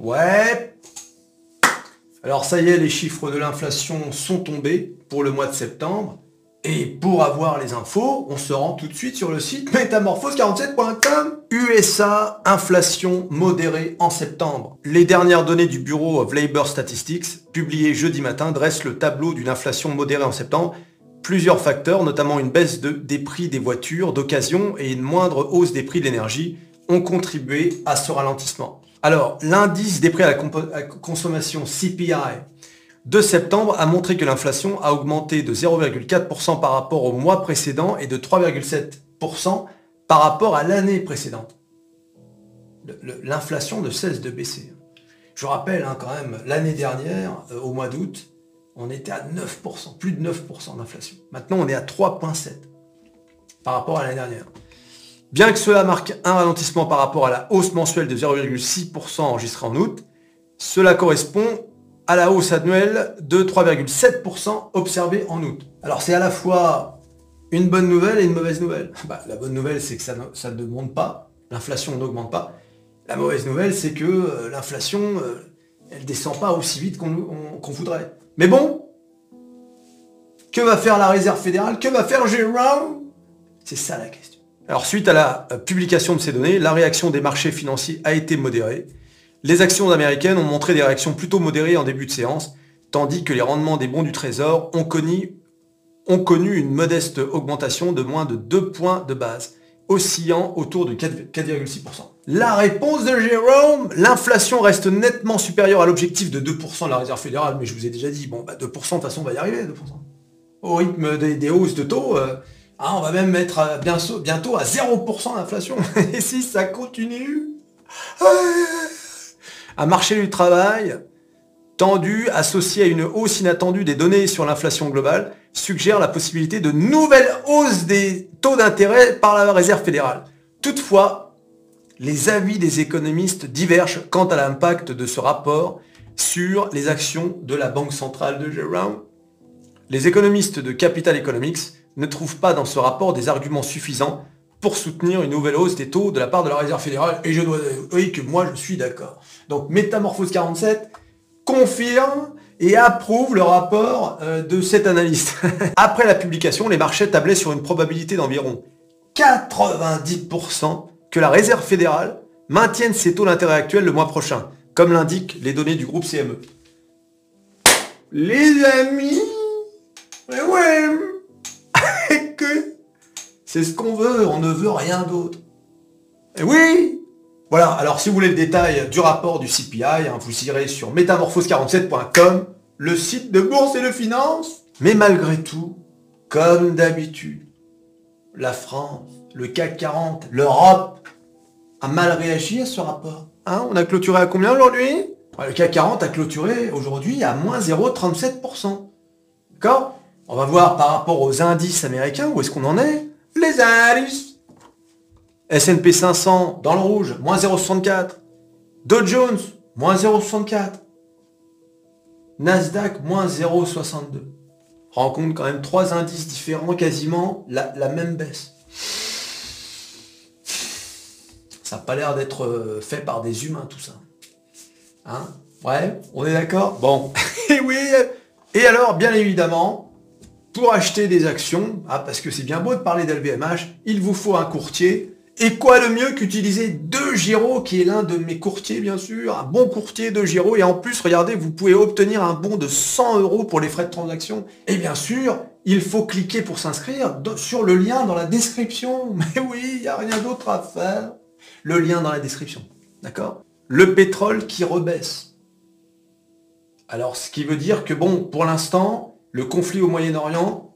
Ouais. Alors ça y est, les chiffres de l'inflation sont tombés pour le mois de septembre. Et pour avoir les infos, on se rend tout de suite sur le site métamorphose47.com. USA, inflation modérée en septembre. Les dernières données du Bureau of Labor Statistics, publiées jeudi matin, dressent le tableau d'une inflation modérée en septembre. Plusieurs facteurs, notamment une baisse des prix des voitures d'occasion et une moindre hausse des prix de l'énergie, ont contribué à ce ralentissement. Alors, l'indice des prix à la consommation CPI de septembre a montré que l'inflation a augmenté de 0,4% par rapport au mois précédent et de 3,7% par rapport à l'année précédente. L'inflation ne cesse de baisser. Je rappelle hein, quand même, l'année dernière, euh, au mois d'août, on était à 9%, plus de 9% d'inflation. Maintenant, on est à 3,7% par rapport à l'année dernière. Bien que cela marque un ralentissement par rapport à la hausse mensuelle de 0,6% enregistrée en août, cela correspond à la hausse annuelle de 3,7% observée en août. Alors c'est à la fois une bonne nouvelle et une mauvaise nouvelle. Bah, la bonne nouvelle, c'est que ça ne, monte pas, l'inflation n'augmente pas. La mauvaise nouvelle, c'est que euh, l'inflation, euh, elle descend pas aussi vite qu'on voudrait. Mais bon, que va faire la réserve fédérale? Que va faire Jérôme? C'est ça la question. Alors suite à la euh, publication de ces données, la réaction des marchés financiers a été modérée. Les actions américaines ont montré des réactions plutôt modérées en début de séance, tandis que les rendements des bons du Trésor ont connu, une modeste augmentation de moins de 2 points de base, oscillant autour de 4,6%. La réponse de Jérôme, l'inflation reste nettement supérieure à l'objectif de 2% de la réserve fédérale, mais je vous ai déjà dit, bon, bah 2%, de toute façon, on va y arriver, 2%. Au rythme des, hausses de taux, euh, hein, on va même mettre bientôt, bientôt à 0% d'inflation. Et si ça continue... Un marché du travail tendu, associé à une hausse inattendue des données sur l'inflation globale, suggère la possibilité de nouvelles hausses des taux d'intérêt par la Réserve fédérale. Toutefois, les avis des économistes divergent quant à l'impact de ce rapport sur les actions de la Banque centrale de Jérôme. Les économistes de Capital Economics ne trouvent pas dans ce rapport des arguments suffisants pour soutenir une nouvelle hausse des taux de la part de la Réserve fédérale. Et je dois dire que moi, je suis d'accord. Donc, Métamorphose 47 confirme et approuve le rapport euh, de cet analyste. Après la publication, les marchés tablaient sur une probabilité d'environ 90% que la Réserve fédérale maintienne ses taux d'intérêt actuels le mois prochain, comme l'indiquent les données du groupe CME. Les amis, ouais, c'est ce qu'on veut, on ne veut rien d'autre. Et oui Voilà, alors si vous voulez le détail du rapport du CPI, hein, vous irez sur métamorphose47.com, le site de bourse et de finance. Mais malgré tout, comme d'habitude, la France, le CAC 40, l'Europe a mal réagi à ce rapport. Hein, on a clôturé à combien aujourd'hui? Le CAC 40 a clôturé aujourd'hui à moins 0,37%. D'accord? On va voir par rapport aux indices américains où est-ce qu'on en est? Les indices. S&P 500 dans le rouge, moins 0,64. Dow Jones, moins 0,64. Nasdaq, moins 0,62. Rencontre quand même trois indices différents, quasiment la, même baisse. Ça n'a pas l'air d'être euh, fait par des humains tout ça. Hein? Ouais, on est d'accord? Bon. et oui. Et alors, bien évidemment, pour acheter des actions, ah, parce que c'est bien beau de parler d'LVMH, il vous faut un courtier. Et quoi de mieux qu'utiliser De Giro, qui est l'un de mes courtiers, bien sûr, un bon courtier de Giro. Et en plus, regardez, vous pouvez obtenir un bon de 100 euros pour les frais de transaction. Et bien sûr, il faut cliquer pour s'inscrire sur le lien dans la description. Mais oui, il n'y a rien d'autre à faire. Le lien dans la description. D'accord? Le pétrole qui rebaisse. Alors, ce qui veut dire que, bon, pour l'instant, le conflit au Moyen-Orient,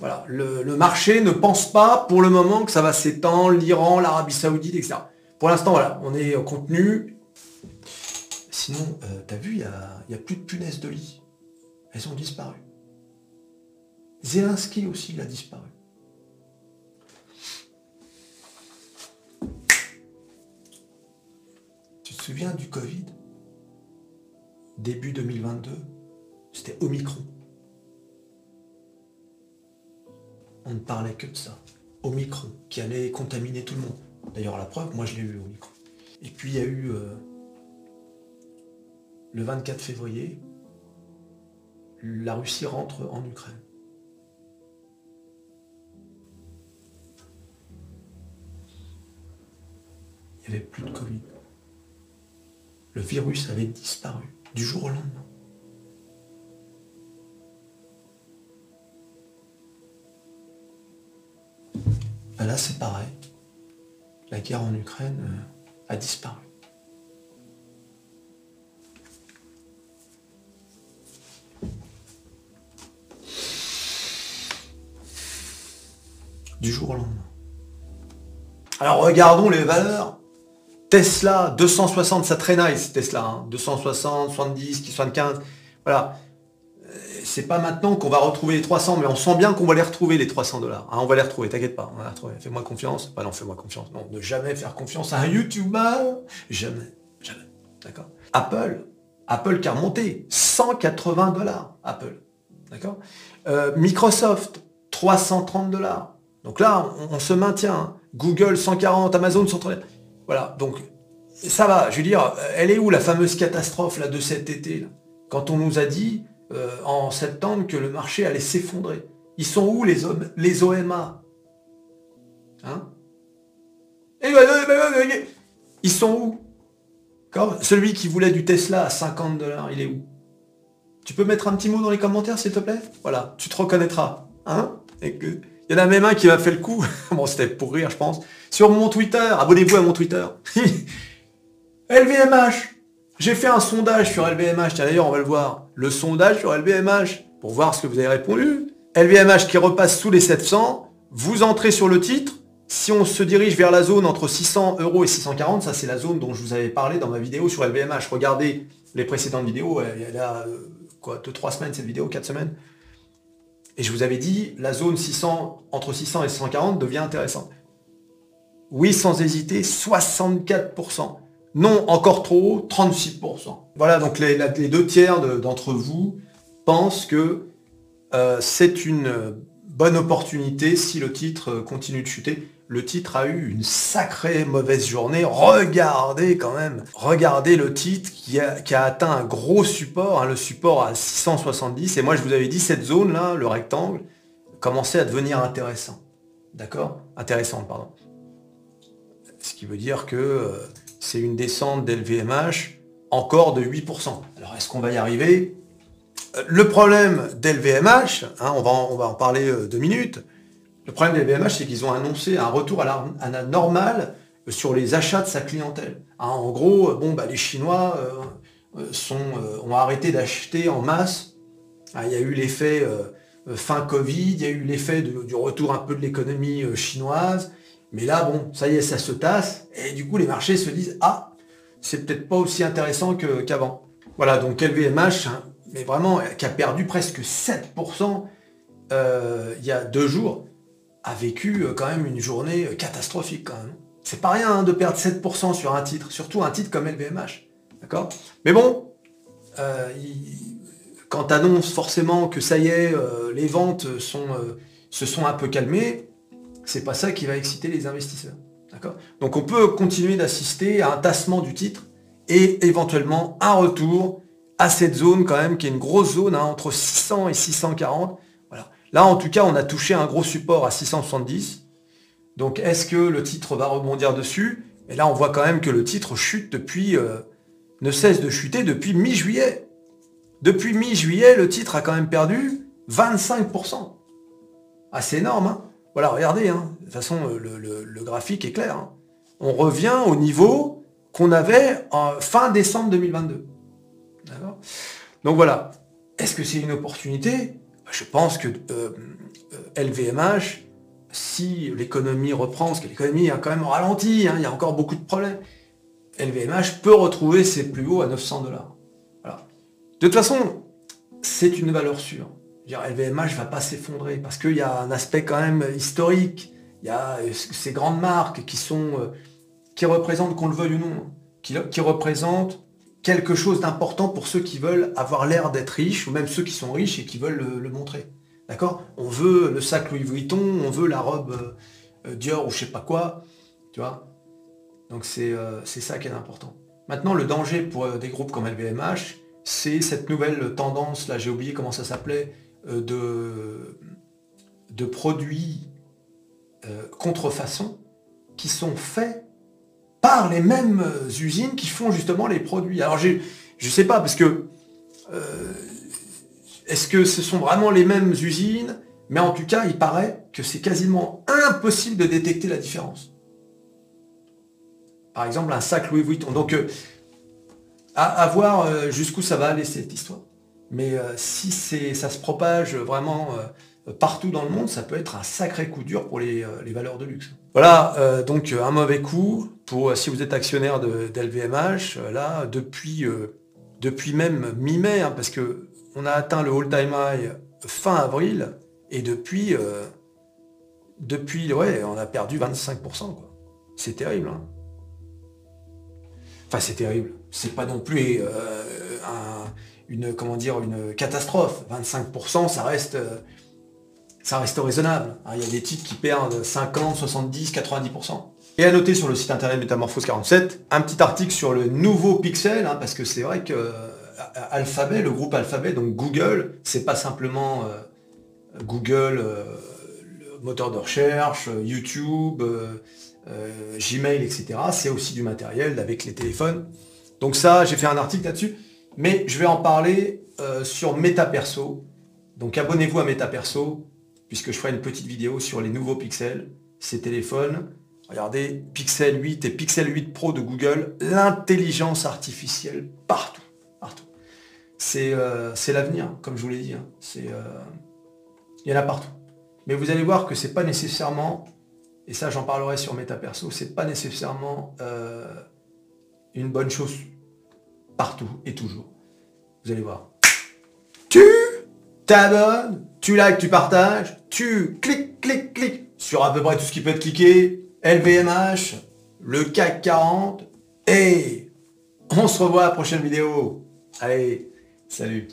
voilà, le, marché ne pense pas pour le moment que ça va s'étendre, l'Iran, l'Arabie Saoudite, etc. Pour l'instant, voilà, on est contenu. Sinon, euh, t'as vu, il n'y a, plus de punaises de lit. Elles ont disparu. Zelensky aussi, il a disparu. Tu te souviens du Covid? Début 2022, c'était Omicron. On ne parlait que de ça. Omicron, qui allait contaminer tout le monde. D'ailleurs, la preuve, moi je l'ai eu, Omicron. Et puis il y a eu euh, le 24 février, la Russie rentre en Ukraine. Il n'y avait plus de Covid. Le virus avait disparu du jour au lendemain. Ben là, c'est pareil. La guerre en Ukraine euh, a disparu. Du jour au lendemain. Alors regardons les valeurs. Tesla, 260, ça traînaille, Tesla. 260, 70, 75. Voilà c'est pas maintenant qu'on va retrouver les 300, mais on sent bien qu'on va les retrouver, les 300 dollars. Hein, on va les retrouver, t'inquiète pas, on va les retrouver. Fais-moi confiance. Bah non, fais-moi confiance. Non, ne jamais faire confiance à un YouTuber. Jamais, jamais. D'accord? Apple, Apple qui a remonté 180 dollars. Apple. D'accord? Euh, Microsoft, 330 dollars. Donc là, on, se maintient. Google, 140, Amazon, 130. Voilà, donc ça va. Je veux dire, elle est où la fameuse catastrophe là, de cet été Quand on nous a dit euh, en septembre que le marché allait s'effondrer. Ils sont où les, les OMA hein? Ils sont où? Celui qui voulait du Tesla à 50 dollars, il est où? Tu peux mettre un petit mot dans les commentaires, s'il te plaît? Voilà, tu te reconnaîtras. Hein? Il y en a même un qui m'a fait le coup. bon, c'était pour rire, je pense. Sur mon Twitter, abonnez-vous à mon Twitter. LVMH j'ai fait un sondage sur LVMH, d'ailleurs on va le voir. Le sondage sur LVMH, pour voir ce que vous avez répondu. LVMH qui repasse sous les 700, vous entrez sur le titre. Si on se dirige vers la zone entre 600 euros et 640, ça c'est la zone dont je vous avais parlé dans ma vidéo sur LVMH. Regardez les précédentes vidéos, il y a euh, quoi, 2-3 semaines cette vidéo, 4 semaines. Et je vous avais dit, la zone 600, entre 600 et 640 devient intéressante. Oui, sans hésiter, 64%. Non, encore trop haut, 36%. Voilà, donc les, deux tiers d'entre vous pensent que euh, c'est une bonne opportunité si le titre euh, continue de chuter. Le titre a eu une sacrée mauvaise journée. Regardez quand même, regardez le titre qui a, atteint un gros support, hein, le support à 670. Et moi je vous avais dit, cette zone-là, le rectangle, commençait à devenir intéressant. D'accord? Intéressant, pardon. Ce qui veut dire que euh, c'est une descente d'LVMH encore de 8%. Alors est-ce qu'on va y arriver? Euh, Le problème d'LVMH, hein, on, va en, parler euh, deux minutes, le problème d'LVMH, c'est qu'ils ont annoncé un retour à la, normale euh, sur les achats de sa clientèle. Hein, en gros, bon, bah, les Chinois ont arrêté d'acheter en masse. Hein, il y a eu l'effet fin Covid, il y a eu l'effet du retour un peu de l'économie chinoise. Mais là, bon, ça y est, ça se tasse, et du coup, les marchés se disent, ah, c'est peut-être pas aussi intéressant qu'avant. voilà, donc LVMH, hein, mais vraiment, qui a perdu presque 7% euh, il y a deux jours, a vécu euh, quand même une journée euh, catastrophique quand même. C'est pas rien hein, de perdre 7% sur un titre, surtout un titre comme LVMH. D'accord? Mais bon, quand tu annonces forcément que ça y est, les ventes se sont un peu calmées, c'est pas ça qui va exciter les investisseurs. Donc on peut continuer d'assister à un tassement du titre et éventuellement un retour à cette zone quand même, qui est une grosse zone hein, entre 600 et 640. Voilà. Là, en tout cas, on a touché un gros support à 670. Donc, est-ce que le titre va rebondir dessus? Et là, on voit quand même que le titre chute depuis, euh, ne cesse de chuter depuis mi-juillet. Depuis mi-juillet, le titre a quand même perdu 25%. Ah, c'est énorme, hein voilà, regardez, hein. de toute façon, le, graphique est clair. Hein. On revient au niveau qu'on avait fin décembre 2022. Donc voilà. Est-ce que c'est une opportunité? Bah, Je pense que LVMH, euh, euh, si l'économie reprend, parce que l'économie a quand même ralenti, hein, il y a encore beaucoup de problèmes, LVMH peut retrouver ses plus hauts à 900 dollars. De toute façon, c'est une valeur sûre. LVMH va pas s'effondrer parce qu'il y a un aspect quand même historique. Il y a euh, ces grandes marques qui sont euh, qui représentent, qu'on le veuille ou non, qui, représentent quelque chose d'important pour ceux qui veulent avoir l'air d'être riches ou même ceux qui sont riches et qui veulent le, montrer. D'accord? On veut le sac Louis Vuitton, on veut la robe euh, Dior ou je sais pas quoi, tu Donc c'est ça qui est important. Maintenant, le danger pour des groupes comme LVMH, c'est cette nouvelle tendance, là j'ai oublié comment ça s'appelait, de, de produits contrefaçon qui sont faits par les mêmes usines qui font justement les produits. Alors je ne sais pas, parce que est-ce que ce sont vraiment les mêmes usines? Mais en tout cas, il paraît que c'est quasiment impossible de détecter la différence. Par exemple, un sac Louis Vuitton. Donc, euh, à, voir euh, jusqu'où ça va aller cette histoire. Mais euh, si ça se propage vraiment partout dans le monde, ça peut être un sacré coup dur pour les, valeurs de luxe. Voilà, donc un mauvais coup pour si vous êtes actionnaire d'LVMH, là, depuis, depuis même mi-mai, hein, parce que on a atteint le all-time high fin avril, et depuis, euh, depuis, ouais, on a perdu 25%. C'est terrible. Hein. Enfin, c'est terrible. C'est pas non plus euh, une, comment dire, une catastrophe. 25%, ça reste, euh, ça reste raisonnable. Hein. Il y a des titres qui perdent 50, 70, 90%. Et à noter sur le site internet Métamorphose 47, un petit article sur le nouveau Pixel, hein, parce que c'est vrai que Alphabet, le groupe Alphabet, donc Google, c'est pas simplement euh, Google, euh, le moteur de recherche, euh, YouTube, Gmail, etc. C'est aussi du matériel avec les téléphones. Donc ça, j'ai fait un article là-dessus, mais je vais en parler sur MetaPerso. Donc abonnez-vous à MetaPerso, puisque je ferai une petite vidéo sur les nouveaux pixels, ces téléphones. Regardez, Pixel 8 et Pixel 8 Pro de Google, l'intelligence artificielle partout. Euh, c'est l'avenir, comme je vous l'ai dit. Hein. Euh, il y en a partout. Mais vous allez voir que c'est pas nécessairement, et ça j'en parlerai sur MetaPerso, c'est pas nécessairement euh, une bonne chose partout et toujours. Vous allez voir. Tu t'abonnes, tu likes, tu partages, tu cliques, cliques, cliques sur à peu près tout ce qui peut être cliqué, LVMH, le CAC 40, et on se revoit à la prochaine vidéo. Allez, Salut